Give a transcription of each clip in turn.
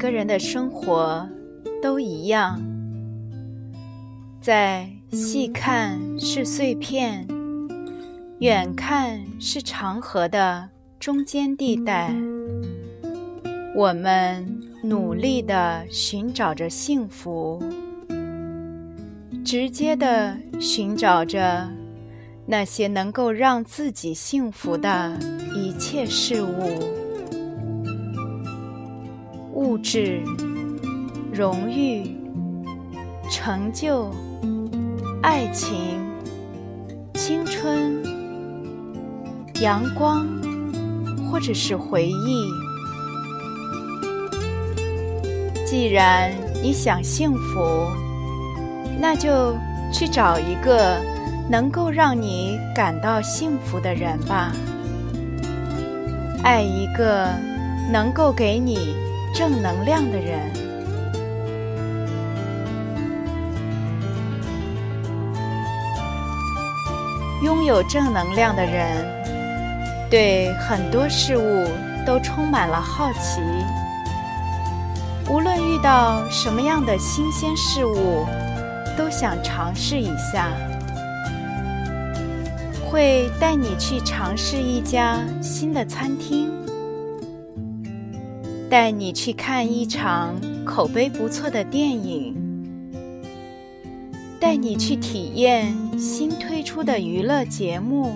个人的生活都一样，在细看是碎片，远看是长河的中间地带，我们努力的寻找着幸福，直接的寻找着那些能够让自己幸福的一切事物。物质、荣誉、成就、爱情、青春、阳光，或者是回忆。既然你想幸福，那就去找一个能够让你感到幸福的人吧。爱一个能够给你。正能量的人，拥有正能量的人，对很多事物都充满了好奇。无论遇到什么样的新鲜事物，都想尝试一下。会带你去尝试一家新的餐厅。带你去看一场口碑不错的电影，带你去体验新推出的娱乐节目，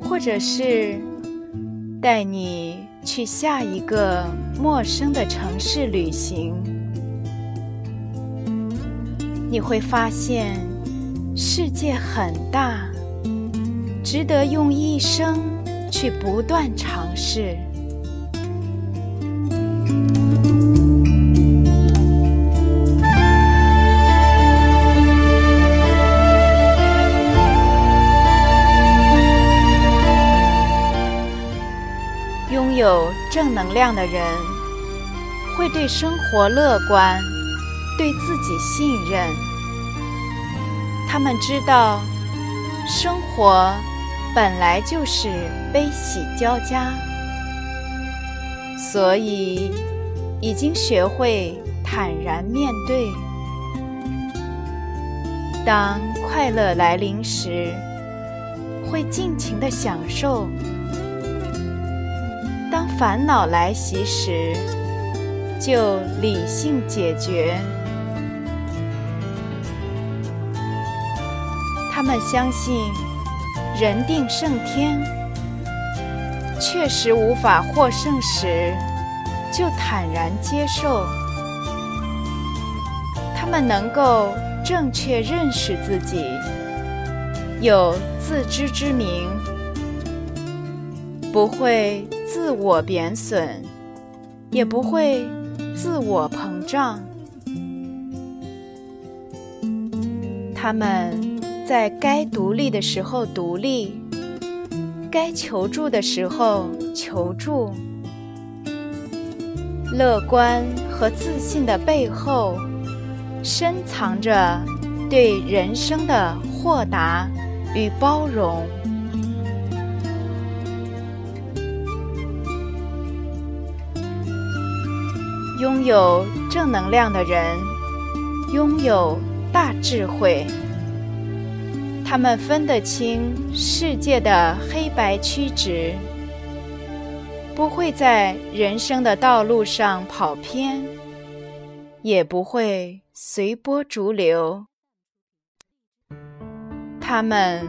或者是带你去下一个陌生的城市旅行。你会发现，世界很大，值得用一生去不断尝试。拥有正能量的人，会对生活乐观，对自己信任。他们知道，生活本来就是悲喜交加。所以，已经学会坦然面对。当快乐来临时，会尽情的享受；当烦恼来袭时，就理性解决。他们相信，人定胜天。确实无法获胜时，就坦然接受。他们能够正确认识自己，有自知之明，不会自我贬损，也不会自我膨胀。他们在该独立的时候独立。该求助的时候求助，乐观和自信的背后，深藏着对人生的豁达与包容。拥有正能量的人，拥有大智慧。他们分得清世界的黑白曲直，不会在人生的道路上跑偏，也不会随波逐流。他们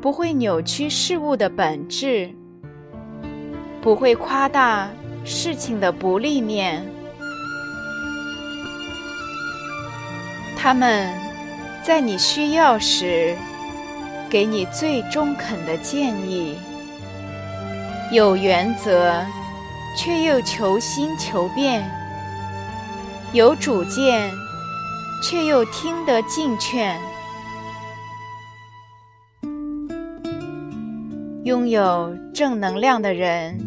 不会扭曲事物的本质，不会夸大事情的不利面。他们在你需要时，给你最中肯的建议，有原则，却又求新求变；有主见，却又听得进劝。拥有正能量的人，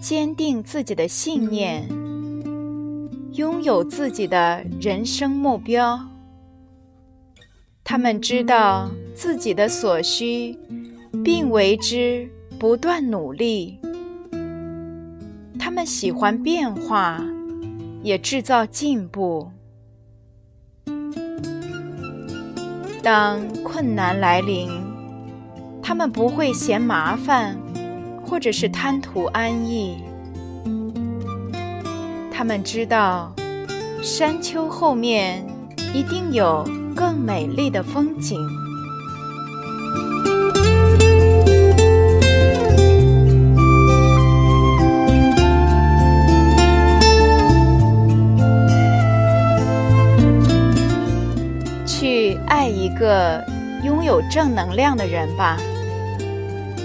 坚定自己的信念，拥有自己的人生目标。他们知道自己的所需，并为之不断努力。他们喜欢变化，也制造进步。当困难来临。他们不会嫌麻烦，或者是贪图安逸。他们知道，山丘后面一定有更美丽的风景。个拥有正能量的人吧。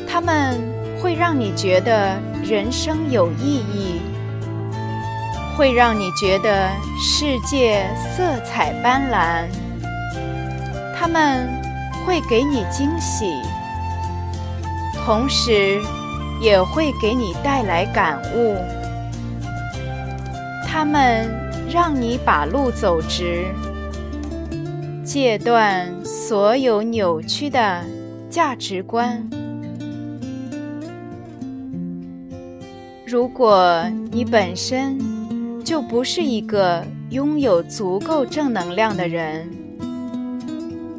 他们会让你觉得人生有意义，会让你觉得世界色彩斑斓。他们会给你惊喜，同时也会给你带来感悟。他们让你把路走直，戒断所有扭曲的价值观。如果你本身就不是一个拥有足够正能量的人，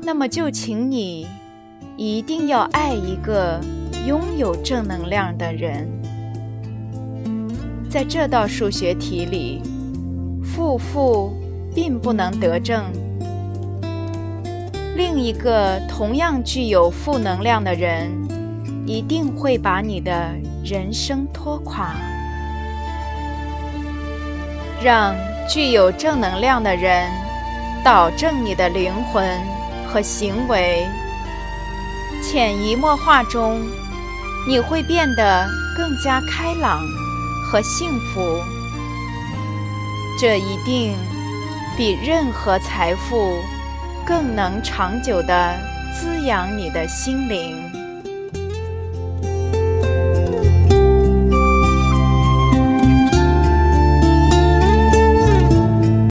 那么就请你一定要爱一个拥有正能量的人。在这道数学题里，负负并不能得正，另一个同样具有负能量的人一定会把你的。人生拖垮，让具有正能量的人导正你的灵魂和行为，潜移默化中，你会变得更加开朗和幸福。这一定比任何财富更能长久地滋养你的心灵。